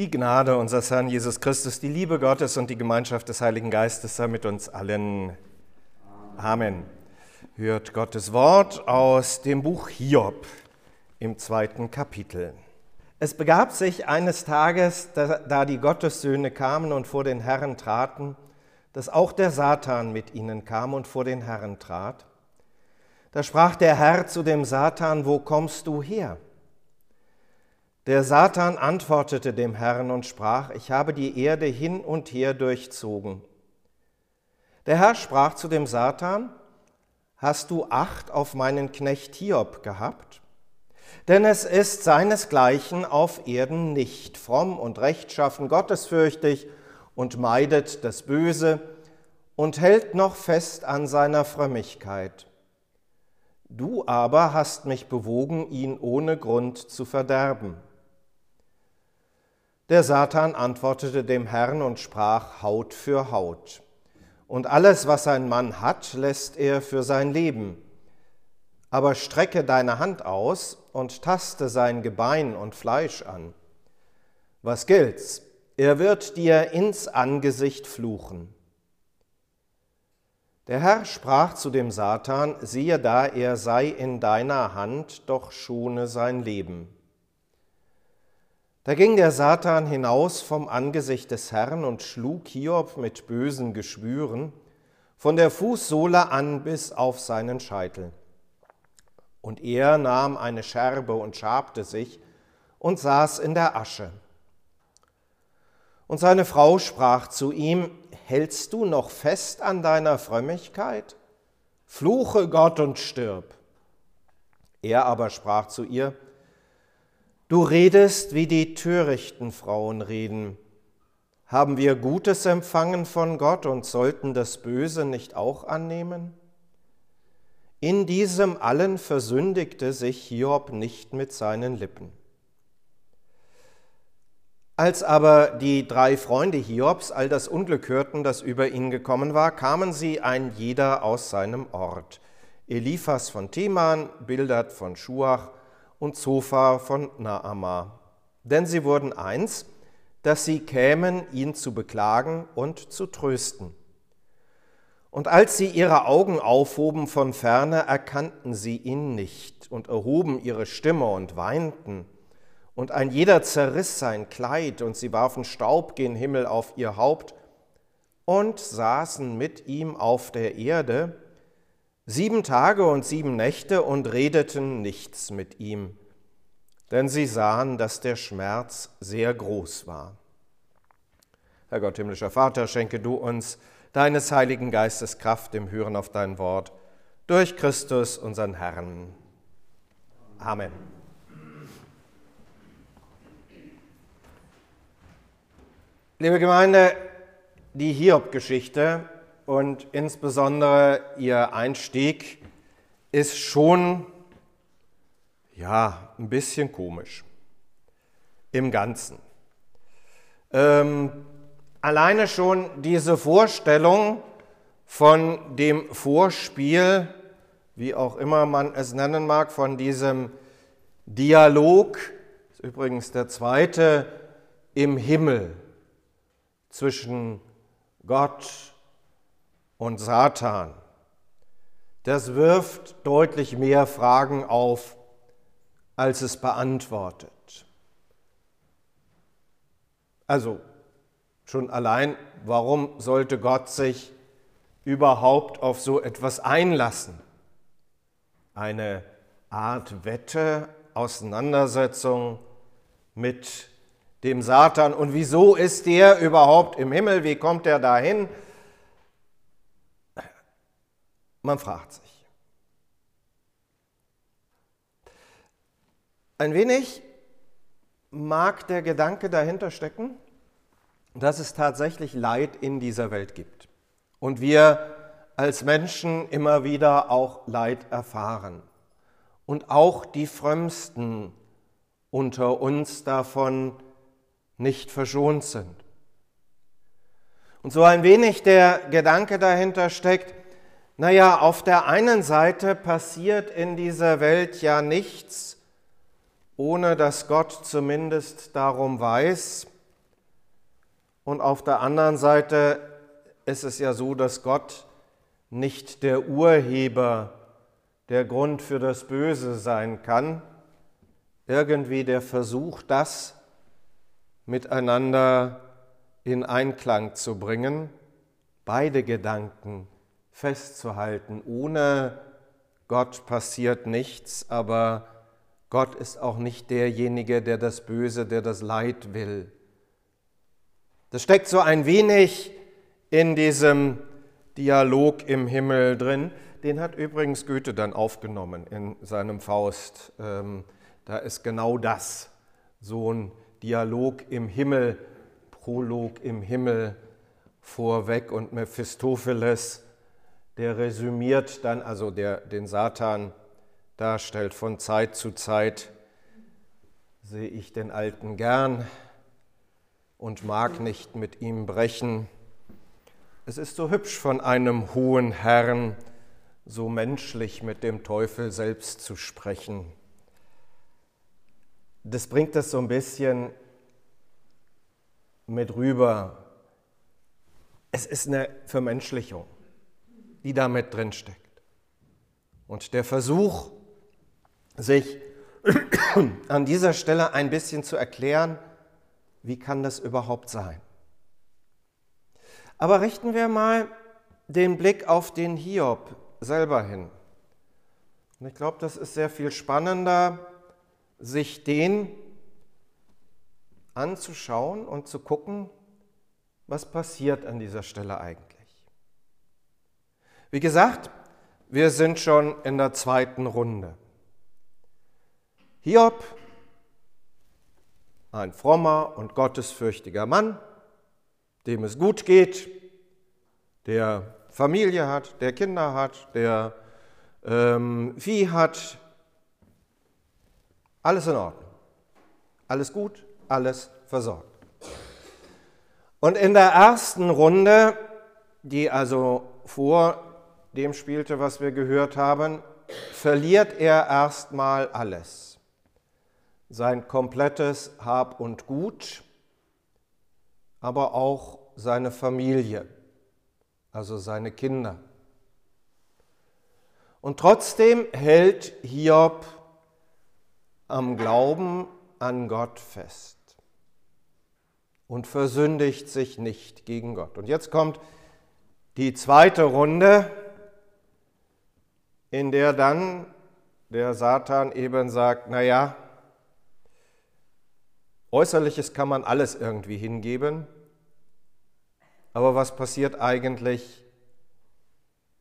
Die Gnade unseres Herrn Jesus Christus, die Liebe Gottes und die Gemeinschaft des Heiligen Geistes sei mit uns allen. Amen. Hört Gottes Wort aus dem Buch Hiob im zweiten Kapitel. Es begab sich eines Tages, da die Gottessöhne kamen und vor den Herrn traten, dass auch der Satan mit ihnen kam und vor den Herrn trat. Da sprach der Herr zu dem Satan, wo kommst du her? Der Satan antwortete dem Herrn und sprach, ich habe die Erde hin und her durchzogen. Der Herr sprach zu dem Satan, hast du Acht auf meinen Knecht Hiob gehabt? Denn es ist seinesgleichen auf Erden nicht, fromm und rechtschaffen, gottesfürchtig und meidet das Böse und hält noch fest an seiner Frömmigkeit. Du aber hast mich bewogen, ihn ohne Grund zu verderben. Der Satan antwortete dem Herrn und sprach Haut für Haut. Und alles, was ein Mann hat, lässt er für sein Leben. Aber strecke deine Hand aus und taste sein Gebein und Fleisch an. Was gilt's? Er wird dir ins Angesicht fluchen. Der Herr sprach zu dem Satan, siehe da, er sei in deiner Hand, doch schone sein Leben. Da ging der Satan hinaus vom Angesicht des Herrn und schlug Hiob mit bösen Geschwüren von der Fußsohle an bis auf seinen Scheitel. Und er nahm eine Scherbe und schabte sich und saß in der Asche. Und seine Frau sprach zu ihm, Hältst du noch fest an deiner Frömmigkeit? Fluche Gott und stirb. Er aber sprach zu ihr, Du redest, wie die törichten Frauen reden. Haben wir Gutes empfangen von Gott und sollten das Böse nicht auch annehmen? In diesem allen versündigte sich Hiob nicht mit seinen Lippen. Als aber die drei Freunde Hiobs all das Unglück hörten, das über ihn gekommen war, kamen sie ein jeder aus seinem Ort. Eliphas von Teman, Bildad von Schuach, und Zophar von Naama. Denn sie wurden eins, dass sie kämen, ihn zu beklagen und zu trösten. Und als sie ihre Augen aufhoben von ferne, erkannten sie ihn nicht und erhoben ihre Stimme und weinten. Und ein jeder zerriss sein Kleid und sie warfen Staub gen Himmel auf ihr Haupt und saßen mit ihm auf der Erde, sieben Tage und sieben Nächte und redeten nichts mit ihm, denn sie sahen, dass der Schmerz sehr groß war. Herr Gott, himmlischer Vater, schenke du uns deines Heiligen Geistes Kraft im Hören auf dein Wort, durch Christus, unseren Herrn. Amen. Liebe Gemeinde, die Hiob-Geschichte und insbesondere ihr Einstieg ist schon ja ein bisschen komisch im Ganzen. Ähm, alleine schon diese Vorstellung von dem Vorspiel, wie auch immer man es nennen mag, von diesem Dialog, ist übrigens der zweite im Himmel zwischen Gott und Satan, das wirft deutlich mehr Fragen auf, als es beantwortet. Also schon allein, warum sollte Gott sich überhaupt auf so etwas einlassen? Eine Art Wette, Auseinandersetzung mit dem Satan. Und wieso ist der überhaupt im Himmel? Wie kommt er dahin? Man fragt sich. Ein wenig mag der Gedanke dahinter stecken, dass es tatsächlich Leid in dieser Welt gibt und wir als Menschen immer wieder auch Leid erfahren und auch die Frömmsten unter uns davon nicht verschont sind. Und so ein wenig der Gedanke dahinter steckt, naja, auf der einen Seite passiert in dieser Welt ja nichts, ohne dass Gott zumindest darum weiß Und auf der anderen Seite ist es ja so, dass Gott nicht der Urheber, der Grund für das Böse sein kann. Irgendwie der Versuch, das miteinander in Einklang zu bringen, beide Gedanken festzuhalten. Ohne Gott passiert nichts, aber Gott ist auch nicht derjenige, der das Böse, der das Leid will. Das steckt so ein wenig in diesem Dialog im Himmel drin. Den hat übrigens Goethe dann aufgenommen in seinem Faust. Ähm, da ist genau das, so ein Dialog im Himmel, Prolog im Himmel vorweg und Mephistopheles, der resümiert dann, also der den Satan darstellt, von Zeit zu Zeit sehe ich den Alten gern und mag nicht mit ihm brechen. Es ist so hübsch von einem hohen Herrn, so menschlich mit dem Teufel selbst zu sprechen. Das bringt es so ein bisschen mit rüber. Es ist eine Vermenschlichung, die da mit drin steckt. Und der Versuch, sich an dieser Stelle ein bisschen zu erklären, wie kann das überhaupt sein? Aber richten wir mal den Blick auf den Hiob selber hin. Und ich glaube, das ist sehr viel spannender, sich den anzuschauen und zu gucken, was passiert an dieser Stelle eigentlich. Wie gesagt, wir sind schon in der zweiten Runde. Hiob, ein frommer und gottesfürchtiger Mann, dem es gut geht, der Familie hat, der Kinder hat, der ähm, Vieh hat, alles in Ordnung, alles gut, alles versorgt. Und in der ersten Runde, die also vor dem spielte, was wir gehört haben, verliert er erstmal alles. Sein komplettes Hab und Gut, aber auch seine Familie, also seine Kinder. Und trotzdem hält Hiob am Glauben an Gott fest und versündigt sich nicht gegen Gott. Und jetzt kommt die zweite Runde, in der dann der Satan eben sagt, naja, äußerliches kann man alles irgendwie hingeben, aber was passiert eigentlich,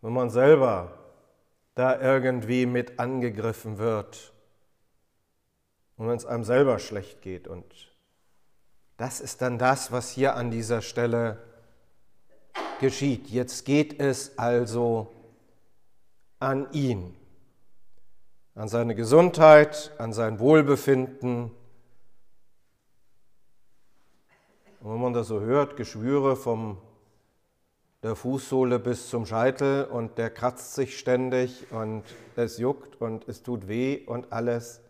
wenn man selber da irgendwie mit angegriffen wird und wenn es einem selber schlecht geht und das ist dann das, was hier an dieser Stelle geschieht. Jetzt geht es also an ihn, an seine Gesundheit, an sein Wohlbefinden. Und wenn man das so hört, Geschwüre vom der Fußsohle bis zum Scheitel und der kratzt sich ständig und es juckt und es tut weh und alles,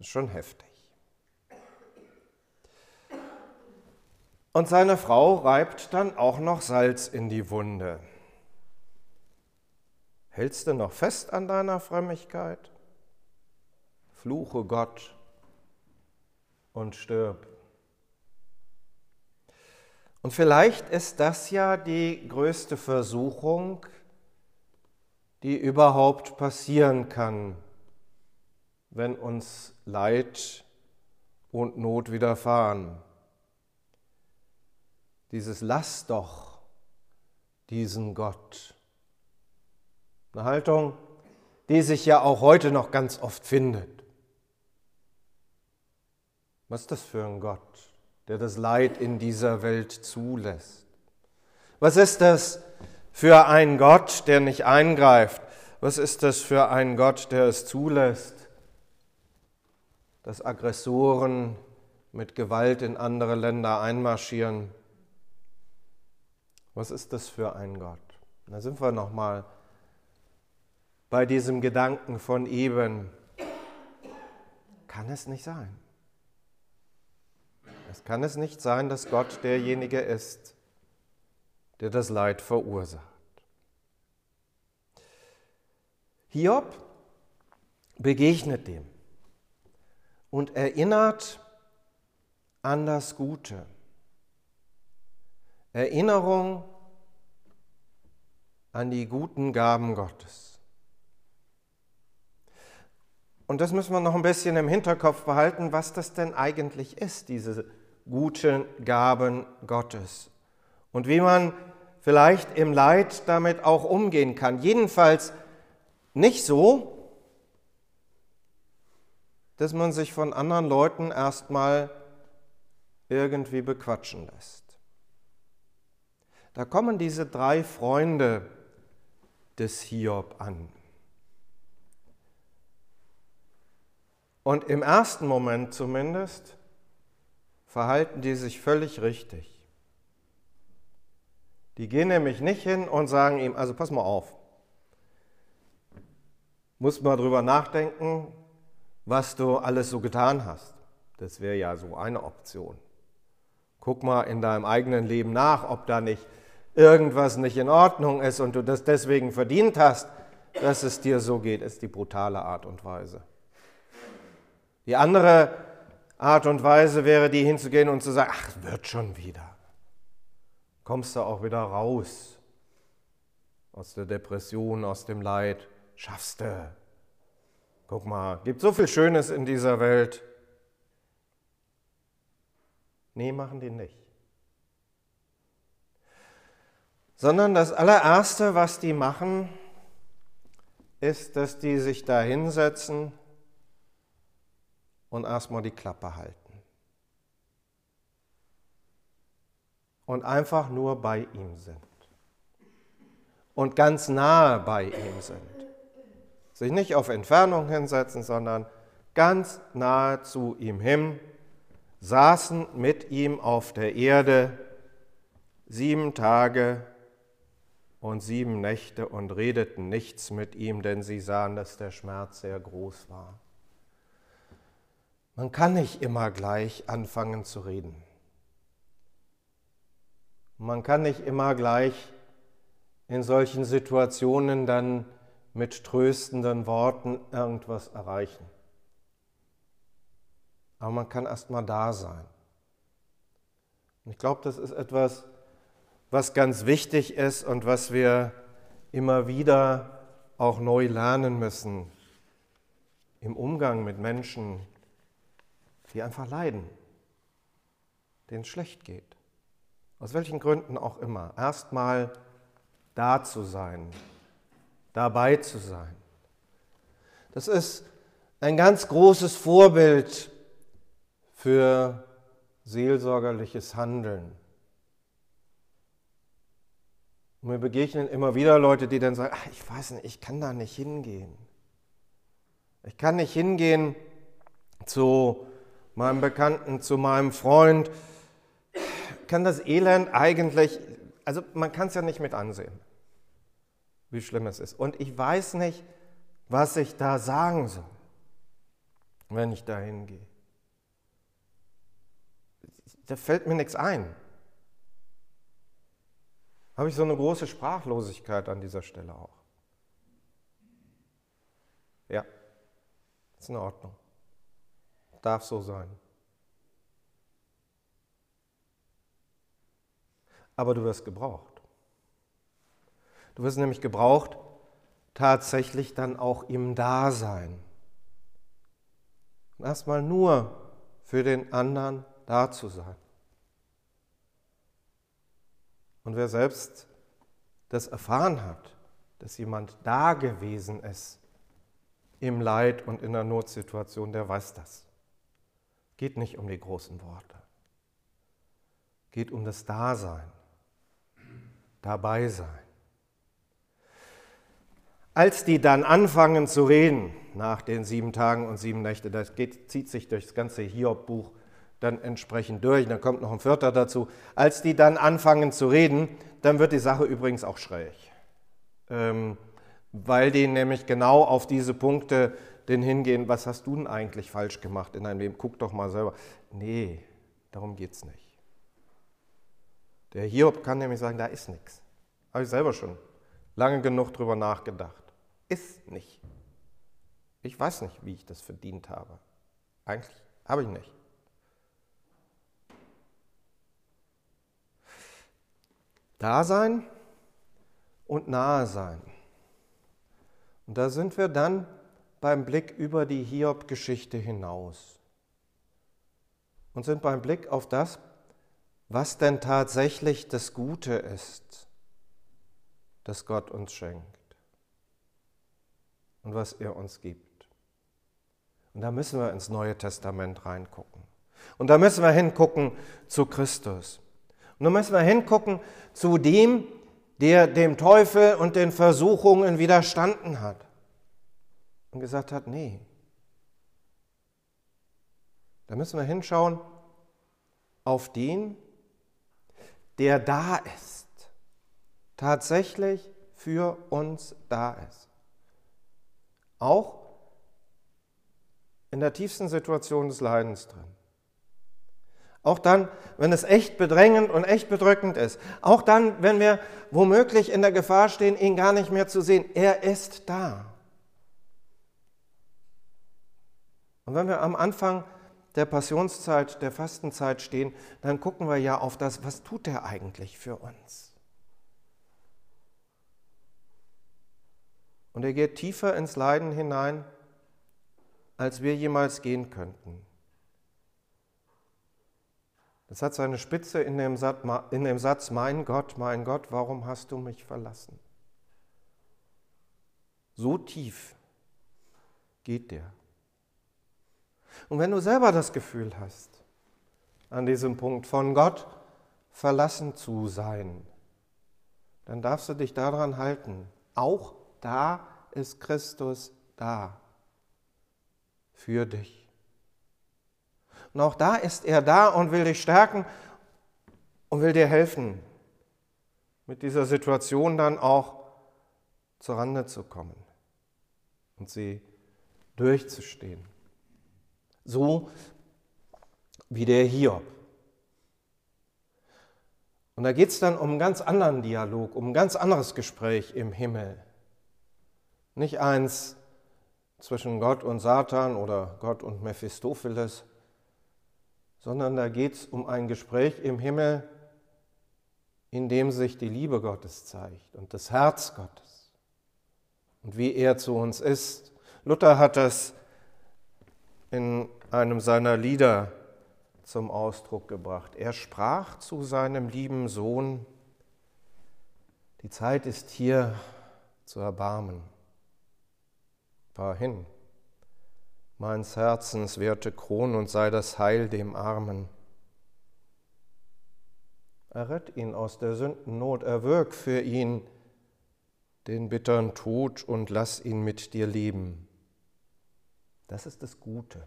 ist schon heftig. Und seine Frau reibt dann auch noch Salz in die Wunde. Hältst du noch fest an deiner Frömmigkeit? Fluche Gott und stirb. Und vielleicht ist das ja die größte Versuchung, die überhaupt passieren kann, wenn uns Leid und Not widerfahren dieses Lass doch diesen Gott. Eine Haltung, die sich ja auch heute noch ganz oft findet. Was ist das für ein Gott, der das Leid in dieser Welt zulässt? Was ist das für ein Gott, der nicht eingreift? Was ist das für ein Gott, der es zulässt, dass Aggressoren mit Gewalt in andere Länder einmarschieren? Was ist das für ein Gott? Da sind wir nochmal bei diesem Gedanken von eben. Kann es nicht sein? Es kann es nicht sein, dass Gott derjenige ist, der das Leid verursacht. Hiob begegnet dem und erinnert an das Gute. Erinnerung an die guten Gaben Gottes. Und das müssen wir noch ein bisschen im Hinterkopf behalten, was das denn eigentlich ist, diese guten Gaben Gottes. Und wie man vielleicht im Leid damit auch umgehen kann. Jedenfalls nicht so, dass man sich von anderen Leuten erstmal irgendwie bequatschen lässt. Da kommen diese drei Freunde des Hiob an. Und im ersten Moment zumindest verhalten die sich völlig richtig. Die gehen nämlich nicht hin und sagen ihm, also pass mal auf, muss mal drüber nachdenken, was du alles so getan hast. Das wäre ja so eine Option. Guck mal in deinem eigenen Leben nach, ob da nicht irgendwas nicht in Ordnung ist und du das deswegen verdient hast, dass es dir so geht, ist die brutale Art und Weise. Die andere Art und Weise wäre, die hinzugehen und zu sagen, ach, wird schon wieder. Kommst du auch wieder raus aus der Depression, aus dem Leid, schaffst du. Guck mal, gibt so viel Schönes in dieser Welt. Nee, machen die nicht. Sondern das allererste, was die machen, ist, dass die sich da hinsetzen und erstmal die Klappe halten. Und einfach nur bei ihm sind. Und ganz nahe bei ihm sind. Sich nicht auf Entfernung hinsetzen, sondern ganz nahe zu ihm hin, saßen mit ihm auf der Erde sieben Tage und sieben Nächte und redeten nichts mit ihm, denn sie sahen, dass der Schmerz sehr groß war. Man kann nicht immer gleich anfangen zu reden. Man kann nicht immer gleich in solchen Situationen dann mit tröstenden Worten irgendwas erreichen. Aber man kann erst mal da sein. Ich glaube, das ist etwas, was ganz wichtig ist und was wir immer wieder auch neu lernen müssen im Umgang mit Menschen, die einfach leiden, denen es schlecht geht. Aus welchen Gründen auch immer. Erstmal da zu sein, dabei zu sein. Das ist ein ganz großes Vorbild für seelsorgerliches Handeln. Und mir begegnen immer wieder Leute, die dann sagen, ach, ich weiß nicht, ich kann da nicht hingehen. Ich kann nicht hingehen zu meinem Bekannten, zu meinem Freund. Kann das Elend eigentlich, also man kann es ja nicht mit ansehen, wie schlimm es ist. Und ich weiß nicht, was ich da sagen soll, wenn ich da hingehe. Da fällt mir nichts ein habe ich so eine große Sprachlosigkeit an dieser Stelle auch. Ja, ist in Ordnung. Darf so sein. Aber du wirst gebraucht. Du wirst nämlich gebraucht, tatsächlich dann auch im Dasein. Erstmal nur für den anderen da zu sein. Und wer selbst das erfahren hat, dass jemand da gewesen ist im Leid und in der Notsituation, der weiß das. Geht nicht um die großen Worte. Geht um das Dasein, dabei sein. Als die dann anfangen zu reden, nach den sieben Tagen und sieben Nächten, das geht, zieht sich durch das ganze Hiob-Buch, dann entsprechend durch. Dann kommt noch ein Vierter dazu. Als die dann anfangen zu reden, dann wird die Sache übrigens auch schräg. Ähm, weil die nämlich genau auf diese Punkte denn hingehen, was hast du denn eigentlich falsch gemacht in deinem Leben? Guck doch mal selber. Nee, Darum geht es nicht. Der Hiob kann nämlich sagen, da ist nichts. Habe ich selber schon lange genug drüber nachgedacht. Ist nicht. Ich weiß nicht, wie ich das verdient habe. Eigentlich habe ich nicht. Dasein und nahe sein. Und da sind wir dann beim Blick über die Hiob-Geschichte hinaus und sind beim Blick auf das, was denn tatsächlich das Gute ist, das Gott uns schenkt und was er uns gibt. Und da müssen wir ins Neue Testament reingucken. Und da müssen wir hingucken zu Christus. Und da müssen wir hingucken zu dem, der dem Teufel und den Versuchungen widerstanden hat und gesagt hat, nee. Da müssen wir hinschauen auf den, der da ist, tatsächlich für uns da ist. Auch in der tiefsten Situation des Leidens drin. Auch dann, wenn es echt bedrängend und echt bedrückend ist. Auch dann, wenn wir womöglich in der Gefahr stehen, ihn gar nicht mehr zu sehen. Er ist da. Und wenn wir am Anfang der Passionszeit, der Fastenzeit stehen, dann gucken wir ja auf das, was tut er eigentlich für uns? Und er geht tiefer ins Leiden hinein, als wir jemals gehen könnten. Das hat seine Spitze in dem, Satz, mein Gott, mein Gott, warum hast du mich verlassen? So tief geht der. Und wenn du selber das Gefühl hast, an diesem Punkt von Gott verlassen zu sein, dann darfst du dich daran halten. Auch da ist Christus da für dich. Und auch da ist er da und will dich stärken und will dir helfen, mit dieser Situation dann auch zur Rande zu kommen und sie durchzustehen. So wie der Hiob. Und da geht es dann um einen ganz anderen Dialog, um ein ganz anderes Gespräch im Himmel. Nicht eins zwischen Gott und Satan oder Gott und Mephistopheles, sondern da geht es um ein Gespräch im Himmel, in dem sich die Liebe Gottes zeigt und das Herz Gottes und wie er zu uns ist. Luther hat das in einem seiner Lieder zum Ausdruck gebracht. Er sprach zu seinem lieben Sohn, die Zeit ist hier zu erbarmen. Fahr hin, meines Herzens werte Kron und sei das Heil dem Armen. Errett ihn aus der Sündennot, erwirk für ihn den bittern Tod und lass ihn mit dir leben. Das ist das Gute.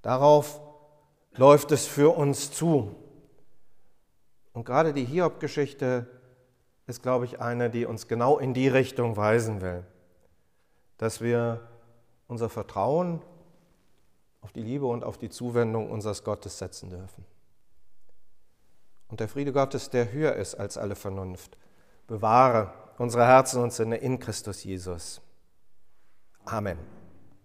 Darauf läuft es für uns zu. Und gerade die Hiob-Geschichte ist, glaube ich, eine, die uns genau in die Richtung weisen will, dass wir unser Vertrauen auf die Liebe und auf die Zuwendung unseres Gottes setzen dürfen. Und der Friede Gottes, der höher ist als alle Vernunft, bewahre unsere Herzen und Sinne in Christus Jesus. Amen.